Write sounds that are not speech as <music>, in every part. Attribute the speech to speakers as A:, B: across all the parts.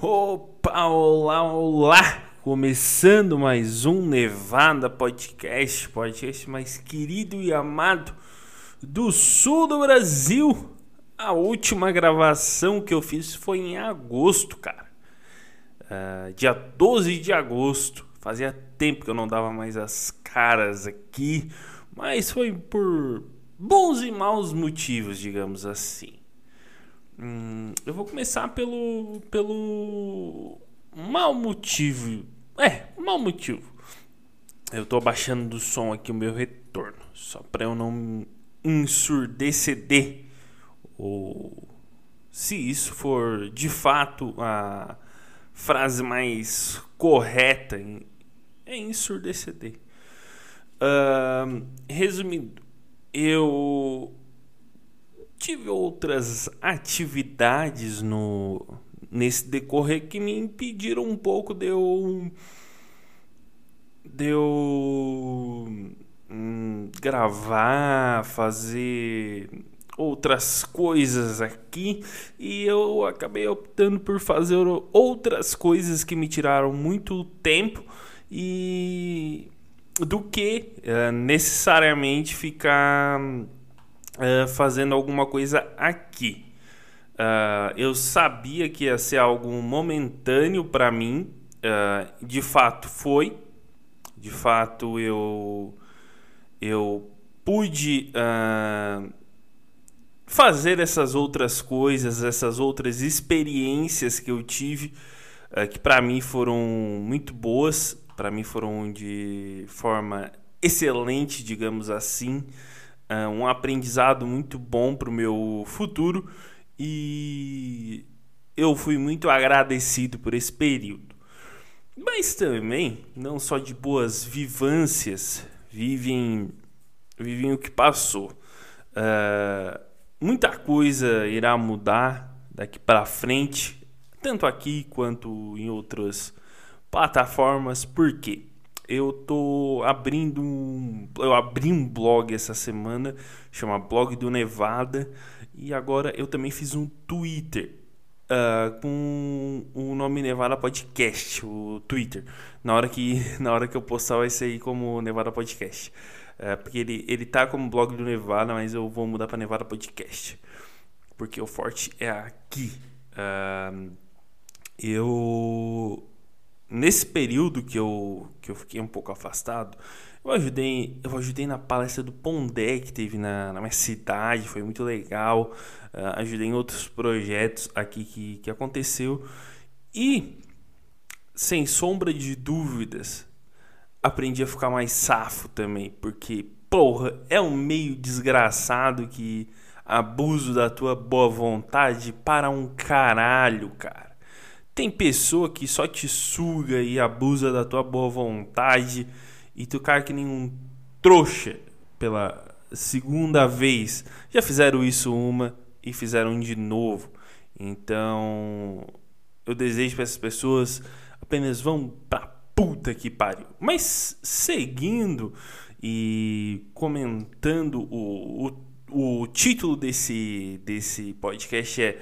A: Opa, olá, olá! Começando mais um Nevada Podcast, podcast mais querido e amado do sul do Brasil. A última gravação que eu fiz foi em agosto, cara. Uh, dia 12 de agosto. Fazia tempo que eu não dava mais as caras aqui, mas foi por bons e maus motivos, digamos assim. Hum, eu vou começar pelo pelo mau motivo. É, mau motivo. Eu tô abaixando do som aqui o meu retorno, só para eu não ensurdeceder ou se isso for de fato a frase mais correta é ensurdeceder. Uh, resumindo, eu tive outras atividades no nesse decorrer que me impediram um pouco de eu de eu hum, gravar, fazer outras coisas aqui. E eu acabei optando por fazer outras coisas que me tiraram muito tempo e do que uh, necessariamente ficar fazendo alguma coisa aqui. Uh, eu sabia que ia ser algo momentâneo para mim, uh, de fato foi. De fato eu eu pude fazer essas outras coisas, essas outras experiências que eu tive, que para mim foram muito boas, para mim foram de forma excelente, digamos assim uh, um aprendizado muito bom para o meu futuro e eu fui muito agradecido por esse período. Mas também, não só de boas vivâncias, vivem, vivem o que passou. Uh, muita coisa irá mudar daqui para frente, tanto aqui quanto em outras plataformas. Por quê? Eu tô abrindo um. Eu abri um blog essa semana, chama Blog do Nevada, e agora eu também fiz um Twitter. Uh, com o nome Nevada Podcast, o Twitter. Na hora que, <laughs> na hora que eu postar vai sair como Nevada Podcast. Uh, porque ele, ele tá como blog do Nevada, mas eu vou mudar para Nevada Podcast. Porque o forte é aqui. Uh, eu nesse período que eu, que eu fiquei um pouco afastado, eu ajudei, eu ajudei na palestra do Pondé que teve na, na minha cidade, foi muito legal. Uh, ajudei em outros projetos aqui que, que aconteceu. E, sem sombra de dúvidas, aprendi a ficar mais safo também, porque, porra, é um meio desgraçado que abuso da tua boa vontade para um caralho, cara. Tem pessoa que só te suga e abusa da tua boa vontade e tu cai que nem um trouxa pela segunda vez. Já fizeram isso uma e fizeram de novo. Então, eu desejo para essas pessoas apenas vão pra puta que pariu. Mas seguindo e comentando o, o, o título desse, desse podcast é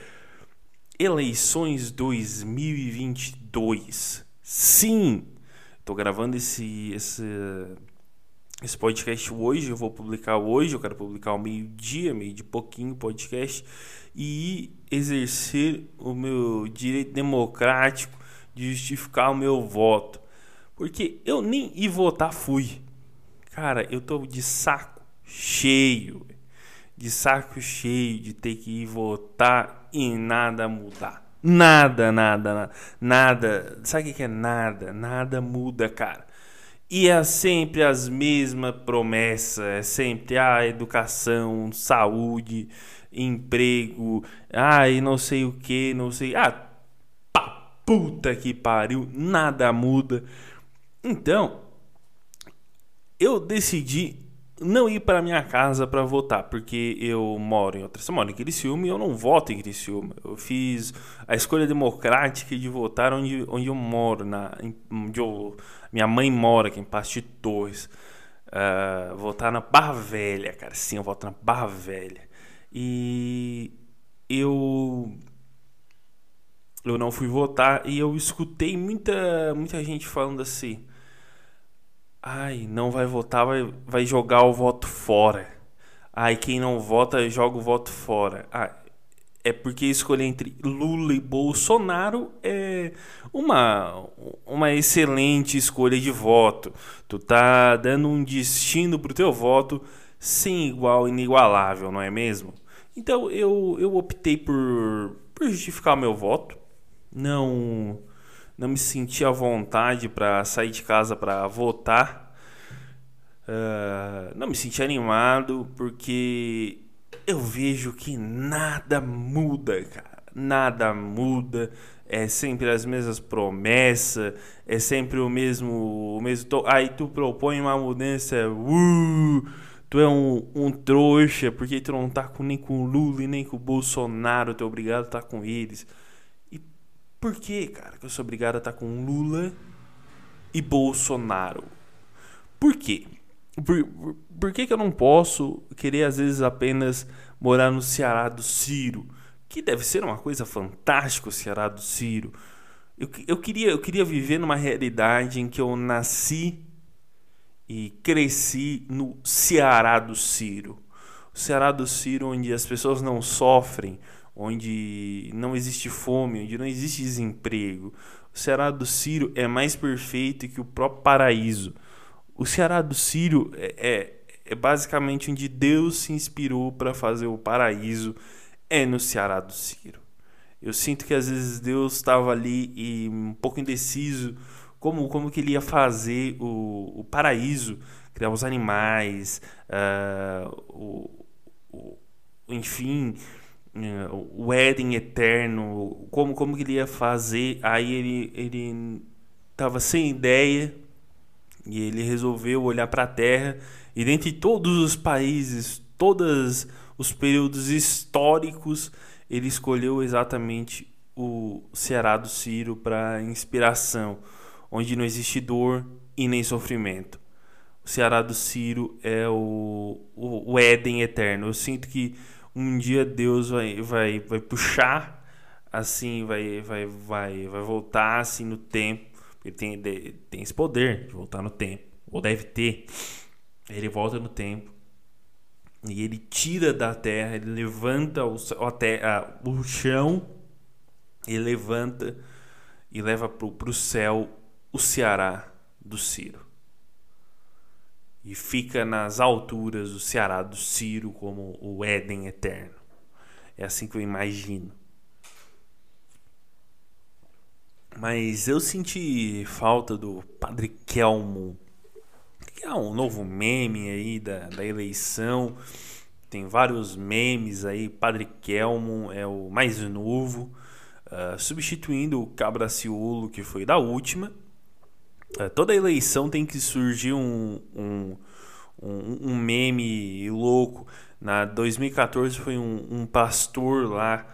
A: Eleições 2022. Sim, estou gravando esse, esse, esse podcast hoje. Eu vou publicar hoje. Eu quero publicar ao meio-dia, meio de pouquinho podcast e exercer o meu direito democrático de justificar o meu voto. Porque eu nem ir votar fui. Cara, eu tô de saco cheio de saco cheio de ter que ir votar e nada mudar. Nada, nada, nada. Sabe o que é nada? Nada muda, cara. E é sempre as mesmas promessas. É sempre a ah, educação, saúde, emprego, ai, ah, não sei o que, não sei. Ah, pá, puta que pariu, nada muda. Então, eu decidi não ir para minha casa para votar, porque eu moro em outra cidade, moro em Criciúma e eu não voto em Criciúma. Eu fiz a escolha democrática de votar onde, onde eu moro, na, onde eu, minha mãe mora, aqui em Pasto de Torres. Uh, votar na Barra Velha, cara. Sim, eu voto na Barra Velha. E eu eu não fui votar e eu escutei muita, muita gente falando assim: ai, não vai votar, vai, vai jogar o voto fora. Ai, quem não vota joga o voto fora. Ah, é porque escolher entre Lula e Bolsonaro é uma, uma excelente escolha de voto. Tu tá dando um destino pro teu voto sem igual, inigualável, não é mesmo? Então eu, eu optei por, por justificar meu voto. Não não me senti à vontade para sair de casa para votar. Uh, não me senti animado porque eu vejo que nada muda, cara. Nada muda. É sempre as mesmas promessas, é sempre o mesmo. O mesmo Aí tu propõe uma mudança. Uh, tu é um, um trouxa, porque tu não tá com, nem com o Lula e nem com o Bolsonaro, tu é obrigado a tá com eles. Por que, cara, que eu sou obrigado a estar tá com Lula e Bolsonaro? Por quê? Por, por, por que, que eu não posso querer, às vezes, apenas morar no Ceará do Ciro? Que deve ser uma coisa fantástica o Ceará do Ciro. Eu, eu, queria, eu queria viver numa realidade em que eu nasci e cresci no Ceará do Ciro. O Ceará do Ciro, onde as pessoas não sofrem, onde não existe fome, onde não existe desemprego. O Ceará do Ciro é mais perfeito que o próprio paraíso. O Ceará do Ciro é, é, é basicamente onde Deus se inspirou para fazer o paraíso, é no Ceará do Ciro. Eu sinto que às vezes Deus estava ali e um pouco indeciso como, como que ele ia fazer o, o paraíso, criar os animais, uh, o, o, enfim, o Éden eterno, como, como ele ia fazer. Aí ele, ele tava sem ideia e ele resolveu olhar para a Terra e dentre todos os países, todos os períodos históricos, ele escolheu exatamente o Ceará do Ciro para inspiração onde não existe dor e nem sofrimento. O Ceará do Ciro é o, o, o Éden eterno. Eu sinto que um dia Deus vai, vai, vai puxar assim, vai, vai, vai, vai voltar assim no tempo. Ele tem, tem esse poder de voltar no tempo, ou deve ter. Ele volta no tempo e ele tira da terra, ele levanta o, a terra, o chão, ele levanta e leva para o céu o Ceará do Ciro. E fica nas alturas o Ceará do Ciro como o Éden eterno. É assim que eu imagino. Mas eu senti falta do Padre Kelmo, que é um novo meme aí da, da eleição. Tem vários memes aí. Padre Kelmo é o mais novo, uh, substituindo o Cabraciolo, que foi da última. É, toda eleição tem que surgir um, um, um, um meme louco. Na 2014 foi um, um pastor lá.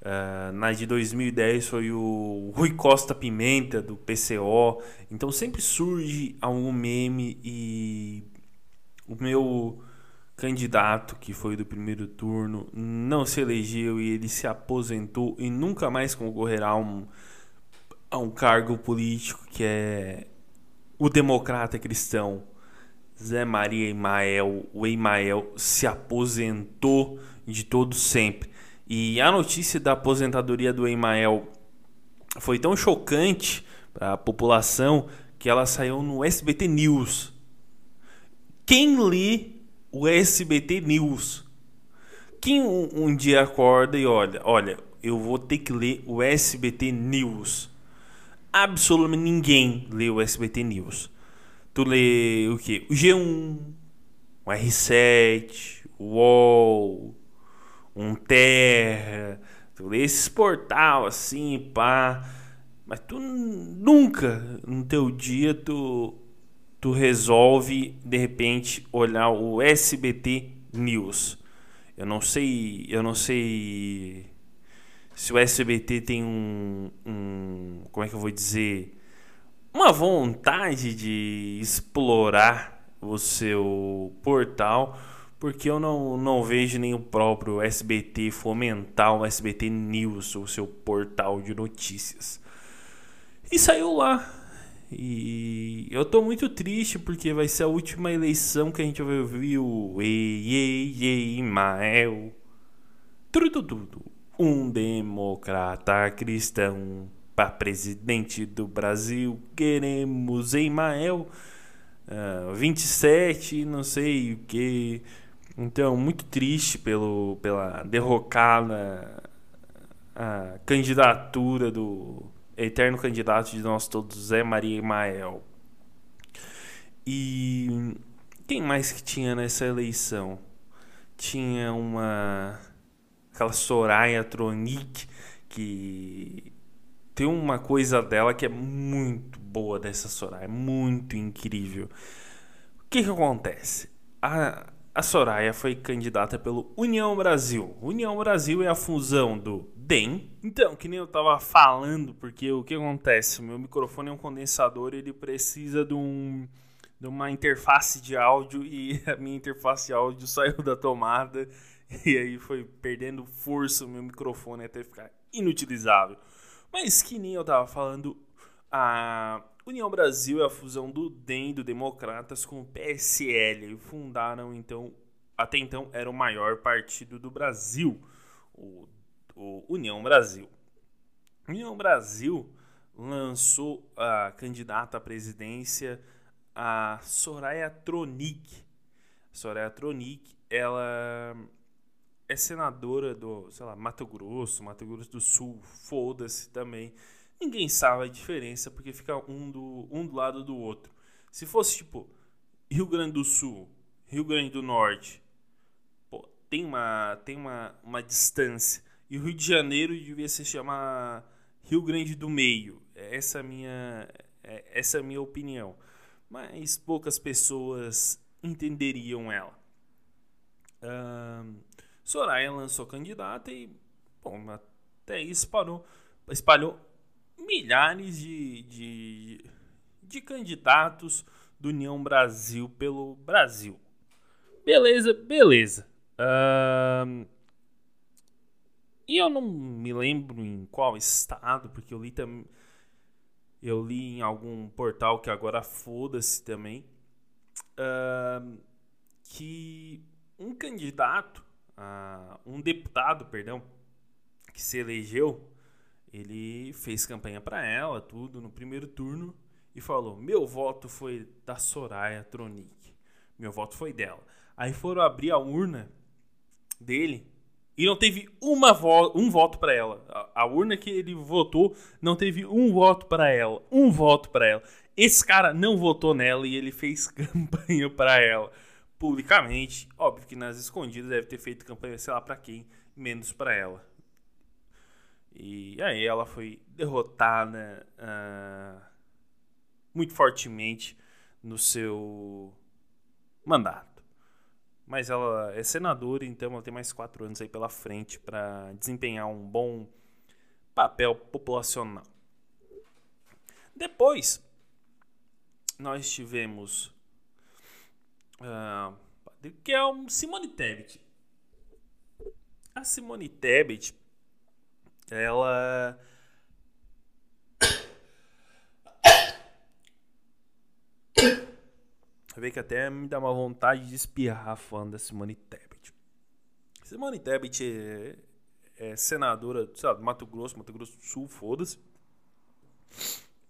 A: Uh, na de 2010 foi o Rui Costa Pimenta do PCO. Então sempre surge algum meme e o meu candidato que foi do primeiro turno não se elegeu e ele se aposentou e nunca mais concorrerá a um, a um cargo político que é o democrata cristão Zé Maria Emael, o Emael, se aposentou de todo sempre. E a notícia da aposentadoria do Emael foi tão chocante para a população que ela saiu no SBT News. Quem lê o SBT News? Quem um, um dia acorda e olha, olha, eu vou ter que ler o SBT News absolutamente ninguém lê o SBT News. Tu lê o que? O G1, o R7, o UOL, um Terra. Tu lê esses portal assim, pá. Mas tu nunca no teu dia tu, tu resolve de repente olhar o SBT News. Eu não sei, eu não sei se o SBT tem um, um, como é que eu vou dizer, uma vontade de explorar o seu portal, porque eu não, não vejo nem o próprio SBT fomentar o SBT News, o seu portal de notícias. E saiu lá. E eu tô muito triste porque vai ser a última eleição que a gente vai ouvir o Ei, ei, ei, Mael. Tudo, tudo. Um democrata cristão para presidente do Brasil. Queremos Emael. Uh, 27, não sei o que. Então, muito triste pelo, pela derrocada a candidatura do eterno candidato de nós todos, Zé Maria Emael. E quem mais que tinha nessa eleição? Tinha uma. Aquela Soraya Tronic, que tem uma coisa dela que é muito boa dessa Soraya, muito incrível. O que, que acontece? A, a Soraya foi candidata pelo União Brasil. União Brasil é a fusão do DEM. Então, que nem eu tava falando, porque o que acontece? Meu microfone é um condensador, ele precisa de um de uma interface de áudio e <laughs> a minha interface de áudio saiu da tomada <laughs> e aí foi perdendo força o meu microfone até ficar inutilizável. Mas que nem eu tava falando, a União Brasil é a fusão do DEM, do Democratas, com o PSL. E fundaram, então, até então era o maior partido do Brasil, o, o União Brasil. União Brasil lançou a candidata à presidência, a Soraya Tronic. Soraya Tronic, ela é senadora do, sei lá, Mato Grosso, Mato Grosso do Sul, foda-se também. Ninguém sabe a diferença porque fica um do, um do lado do outro. Se fosse tipo Rio Grande do Sul, Rio Grande do Norte, pô, tem uma tem uma, uma distância. E o Rio de Janeiro devia se chamar Rio Grande do Meio. Essa é minha é, essa é a minha opinião. Mas poucas pessoas entenderiam ela. Um, Soraya lançou candidata e, bom, até isso espalhou, espalhou milhares de, de, de candidatos do União Brasil pelo Brasil. Beleza, beleza. Uh, e eu não me lembro em qual estado, porque eu li também. Eu li em algum portal que agora foda-se também. Uh, que um candidato uh, um deputado, perdão, que se elegeu, ele fez campanha para ela, tudo no primeiro turno e falou: "Meu voto foi da Soraya Tronic. Meu voto foi dela". Aí foram abrir a urna dele e não teve uma vo um voto para ela. A, a, urna que ele votou não teve um voto para ela, um voto para ela. Esse cara não votou nela e ele fez <laughs> campanha para ela publicamente. Óbvio que nas escondidas deve ter feito campanha, sei lá para quem, menos para ela. E aí ela foi derrotada uh, muito fortemente no seu mandato. Mas ela é senadora, então ela tem mais quatro anos aí pela frente para desempenhar um bom papel populacional. Depois, nós tivemos Uh, que é o Simone Tebet. A Simone Tebet, ela. <coughs> Vê que até me dá uma vontade de espirrar fã da Simone Tebet. Simone Tebet é, é senadora, do Mato Grosso, Mato Grosso do Sul, foda-se.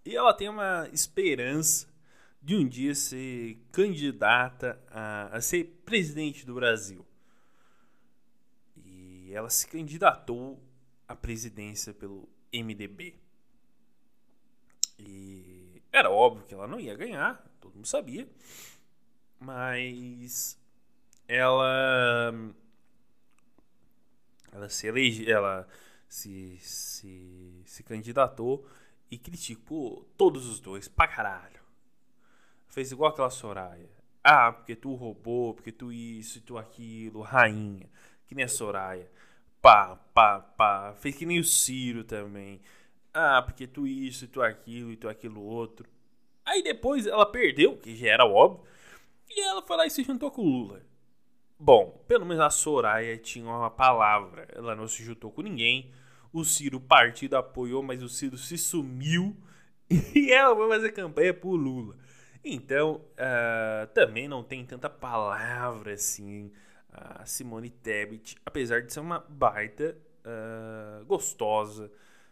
A: E ela tem uma esperança de um dia ser candidata a, a ser presidente do Brasil. E ela se candidatou à presidência pelo MDB. E era óbvio que ela não ia ganhar, todo mundo sabia. Mas ela ela se elege, ela se, se, se candidatou e criticou todos os dois pra caralho fez igual aquela Soraya. Ah, porque tu roubou, porque tu isso e tu aquilo, rainha. Que nem a Soraya. Pá, pá, pá. Fez que nem o Ciro também. Ah, porque tu isso e tu aquilo e tu aquilo outro. Aí depois ela perdeu, que já era óbvio. E ela foi lá e se juntou com o Lula. Bom, pelo menos a Soraya tinha uma palavra. Ela não se juntou com ninguém. O Ciro, partido, apoiou, mas o Ciro se sumiu. <laughs> E ela vai fazer campanha por Lula. Então, uh, também não tem tanta palavra assim. A Simone Tebet, apesar de ser uma baita uh, gostosa,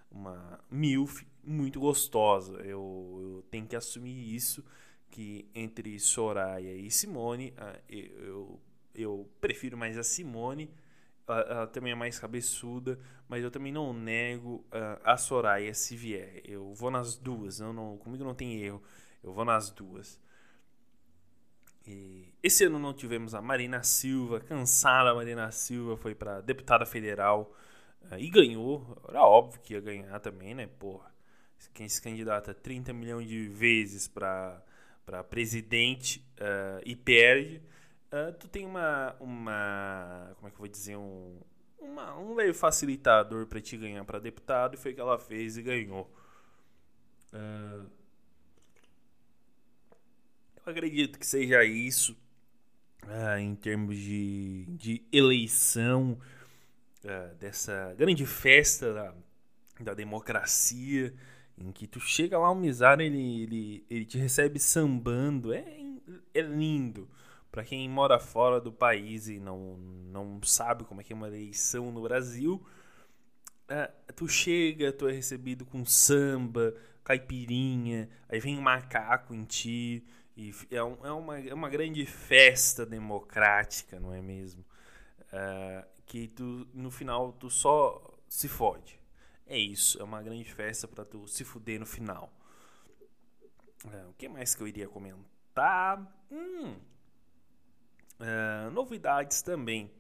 A: uma milf muito gostosa. Eu, eu, tenho que assumir isso, que entre Soraya e Simone, uh, eu, eu prefiro mais a Simone, ela, ela, também é mais cabeçuda, mas eu também não nego uh, a Soraya se vier. Eu vou nas duas, eu não, comigo não tem erro, eu vou nas duas. E esse ano não tivemos a Marina Silva, cansada a Marina Silva, foi para deputada federal uh, e ganhou. Era óbvio que ia ganhar também, né? Porra, quem se candidata 30 milhões de vezes para presidente uh, e perde uh, tu tem uma, uma. Como é que eu vou dizer? Um, uma, um leve facilitador para te ganhar para deputado e foi o que ela fez e ganhou. Uh, acredito que seja isso uh, em termos de, de eleição uh, dessa grande festa da, da democracia em que tu chega lá, o Mizar ele, ele, ele te recebe sambando, é, é lindo. Para quem mora fora do país e não, não sabe como é que é uma eleição no Brasil, é, tu chega, tu é recebido com samba, caipirinha, aí vem macaco em ti, e é, um, é, uma, é uma grande festa democrática, não é mesmo? É, que tu, no final tu só se fode. É isso, é uma grande festa para tu se fuder no final. É, o que mais que eu iria comentar? Hum, Uh, novidades também.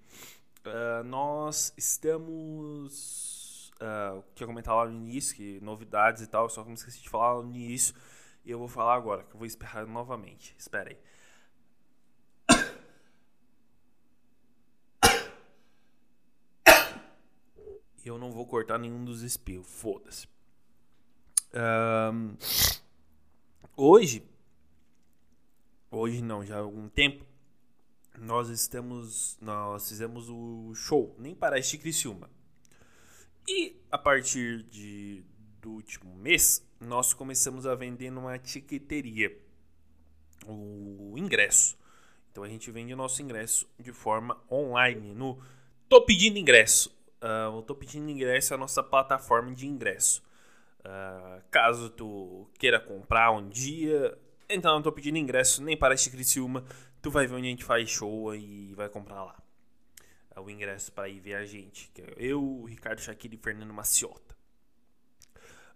A: Uh, nós estamos. Uh, tinha comentado lá no início que novidades e tal, só que eu me esqueci de falar no início. E eu vou falar agora, que eu vou esperar novamente. Espera aí. <coughs> eu não vou cortar nenhum dos espirros, foda-se. Um, hoje, hoje não, já há algum tempo, nós estamos. Nós fizemos o show Nem Parece Criciúma. E a partir de, do último mês, nós começamos a vender numa etiqueteria o ingresso. Então a gente vende o nosso ingresso de forma online no Tô Pedindo Ingresso. Uh, o Tô Pedindo Ingresso é a nossa plataforma de ingresso. Uh, caso tu queira comprar um dia, então não tô pedindo ingresso nem para este Criciúma tu vai ver onde a gente faz show e vai comprar lá. É o ingresso para ir ver a gente. Que é eu, o Ricardo Shaqiri e Fernando Maciota.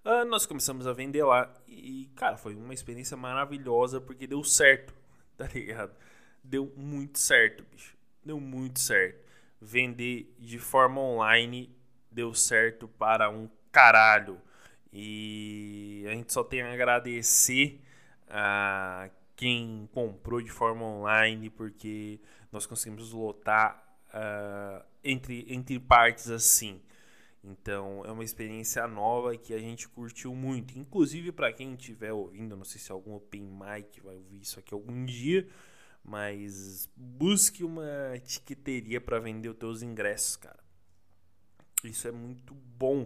A: Uh, nós começamos a vender lá e, cara, foi uma experiência maravilhosa porque deu certo, <laughs> tá ligado? Deu muito certo, bicho. Deu muito certo. Vender de forma online deu certo para um caralho. E a gente só tem a agradecer a quem comprou de forma online, porque nós conseguimos lotar uh, entre, entre partes assim. Então é uma experiência nova que a gente curtiu muito. Inclusive para quem estiver ouvindo, não sei se algum open mic vai ouvir isso aqui algum dia, mas busque uma etiqueteria para vender os teus ingressos, cara. Isso é muito bom.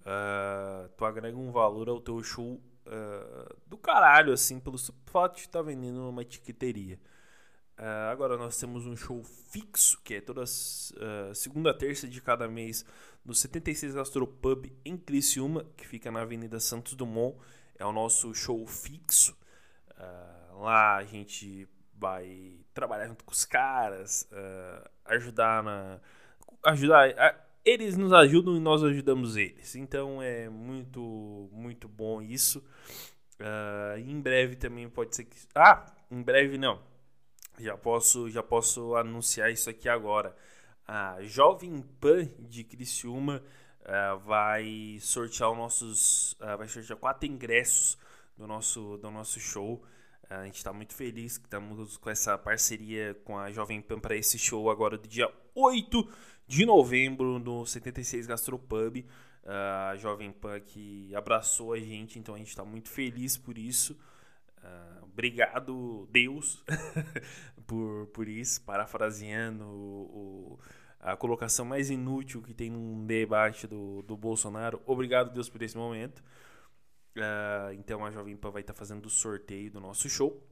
A: Uh, tu agrega um valor ao teu show uh, do caralho, assim, pelo fato de estar vendendo numa etiqueteria. Uh, agora nós temos um show fixo, que é toda uh, segunda terça de cada mês, no 76 Gastropub em Criciúma, que fica na Avenida Santos Dumont. É o nosso show fixo. Uh, lá a gente vai trabalhar junto com os caras, ajudar na. ajudar eles nos ajudam e nós ajudamos eles. Então é muito, muito bom isso. Em breve também pode ser que. Ah, em breve não. Já posso, já posso anunciar isso aqui agora. A Jovem Pan de Criciúma uh, vai sortear os nossos. Uh, vai sortear quatro ingressos do nosso, do nosso show. a gente está muito feliz que estamos com essa parceria com a Jovem Pan para esse show agora do dia 8 de novembro no 76 Gastropub. Uh, a Jovem Pan que abraçou a gente, então a gente está muito feliz por isso. Obrigado, Deus, <laughs> por, por isso, parafraseando o, o, a colocação mais inútil que tem num debate do, do Bolsonaro. Obrigado, Deus, por esse momento. Uh, então a Jovem Pan vai estar tá fazendo o sorteio do nosso show,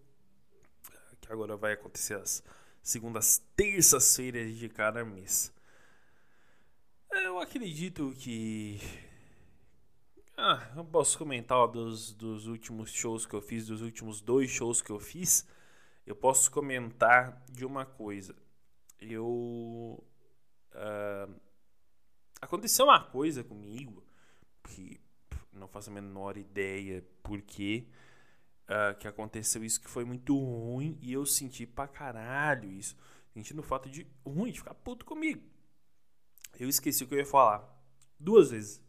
A: que agora vai acontecer às segundas terças-feiras de cada mês. Eu acredito que ah, eu posso comentar dos, dos últimos shows que eu fiz, dos últimos dois shows que eu fiz. Eu posso comentar de uma coisa. Eu. Uh, aconteceu uma coisa comigo que não faço a menor ideia por que uh, que aconteceu isso que foi muito ruim e eu senti pra caralho isso. Sentindo o fato de ruim, de ficar puto comigo. Eu esqueci o que eu ia falar. Duas vezes.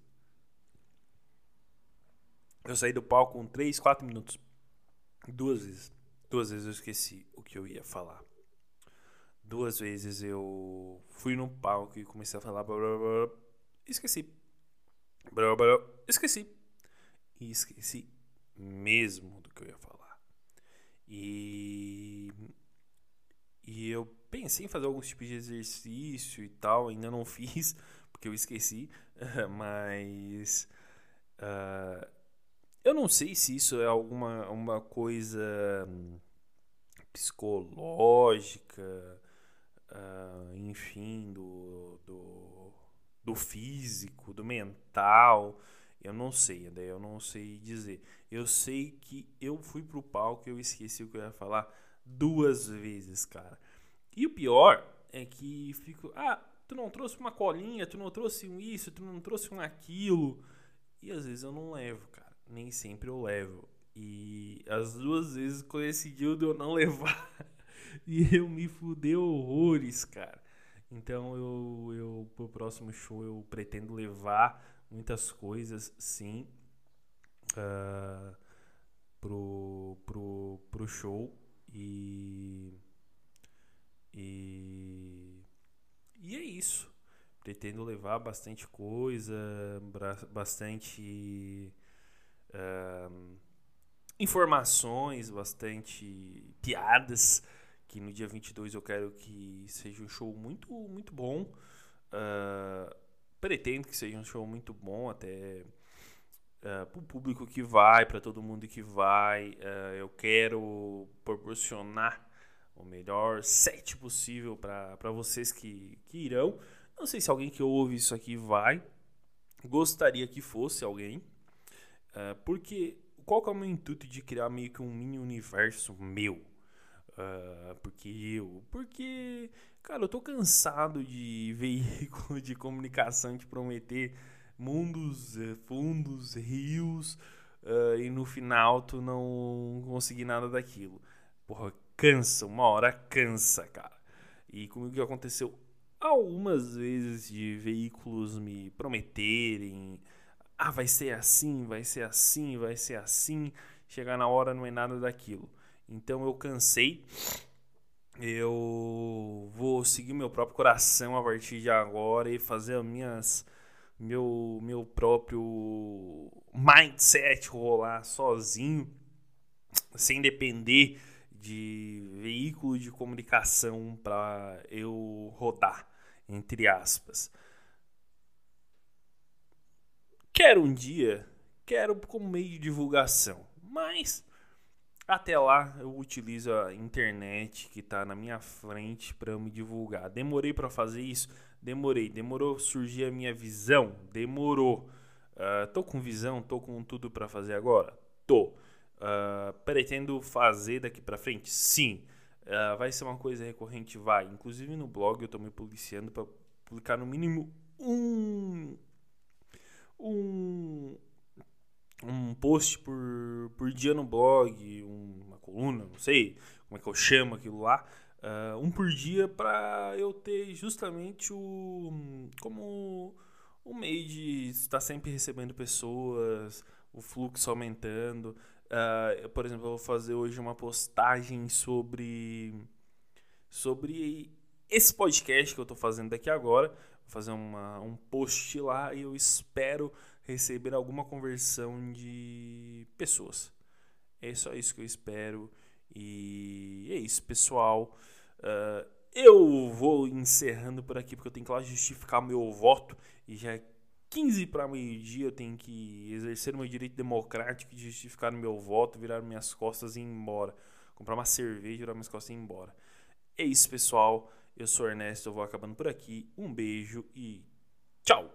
A: Eu saí do palco com 3, 4 minutos. Duas vezes. Duas vezes eu esqueci o que eu ia falar. Duas vezes eu fui no palco e comecei a falar. Blá, blá, blá, esqueci. Blá, blá, esqueci. E esqueci mesmo do que eu ia falar. E. E eu pensei em fazer alguns tipos de exercício e tal. Ainda não <laughs> fiz, porque eu esqueci. <laughs> Mas. Uh, eu não sei se isso é alguma uma coisa hum, psicológica, uh, enfim, do, do, do físico, do mental. Eu não sei, daí eu não sei dizer. Eu sei que eu fui pro palco e eu esqueci o que eu ia falar duas vezes, cara. E o pior é que fico, ah, tu não trouxe uma colinha, tu não trouxe um isso, tu não trouxe um aquilo. E às vezes eu não levo, cara nem sempre eu levo. E as duas vezes coincidiu de eu não levar. <laughs> e eu me fudei horrores, cara. Então eu, eu pro próximo show eu pretendo levar muitas coisas, sim. Uh, pro, pro, pro show. E. E. E é isso. Pretendo levar bastante coisa, bastante informações, bastante piadas. Que no dia 22 eu quero que seja um show muito, muito bom. Uh, pretendo que seja um show muito bom, até uh, para o público que vai, para todo mundo que vai. Uh, eu quero proporcionar o melhor set possível para vocês que, que irão. Não sei se alguém que ouve isso aqui vai. Gostaria que fosse alguém. Uh, porque qual que é o meu intuito de criar meio que um mini universo meu? Uh, porque eu. Porque, cara, eu tô cansado de <laughs> veículo de comunicação te prometer mundos, eh, fundos, rios, uh, e no final tu não conseguir nada daquilo. Porra, cansa, uma hora cansa, cara. E comigo que aconteceu algumas vezes de veículos me prometerem ah, vai ser assim, vai ser assim, vai ser assim. Chegar na hora não é nada daquilo. Então eu cansei. Eu vou seguir meu próprio coração a partir de agora e fazer as minhas meu meu próprio mindset rolar sozinho, sem depender de veículo de comunicação para eu rodar, entre aspas. Quero um dia, quero como meio de divulgação, mas até lá eu utilizo a internet que está na minha frente para me divulgar. Demorei para fazer isso? Demorei. Demorou surgir a minha visão? Demorou. Uh, tô com visão, tô com tudo para fazer agora? Tô. Uh, pretendo fazer daqui para frente? Sim. Uh, vai ser uma coisa recorrente? Vai. Inclusive no blog eu estou me policiando para publicar no mínimo um um, um post por, por dia no blog, uma coluna, não sei como é que eu chamo aquilo lá, uh, um por dia para eu ter justamente o como o meio de estar sempre recebendo pessoas, o fluxo aumentando. Uh, por exemplo, eu vou fazer hoje uma postagem sobre sobre esse podcast que eu estou fazendo daqui agora fazer uma, um post lá e eu espero receber alguma conversão de pessoas. É só isso que eu espero E é isso, pessoal. Uh, eu vou encerrando por aqui porque eu tenho que lá justificar meu voto e já é 15 para meio-dia eu tenho que exercer meu direito democrático de justificar meu voto, virar minhas costas e ir embora. Comprar uma cerveja, virar minhas costas e ir embora. É isso, pessoal. Eu sou Ernesto, eu vou acabando por aqui. Um beijo e tchau!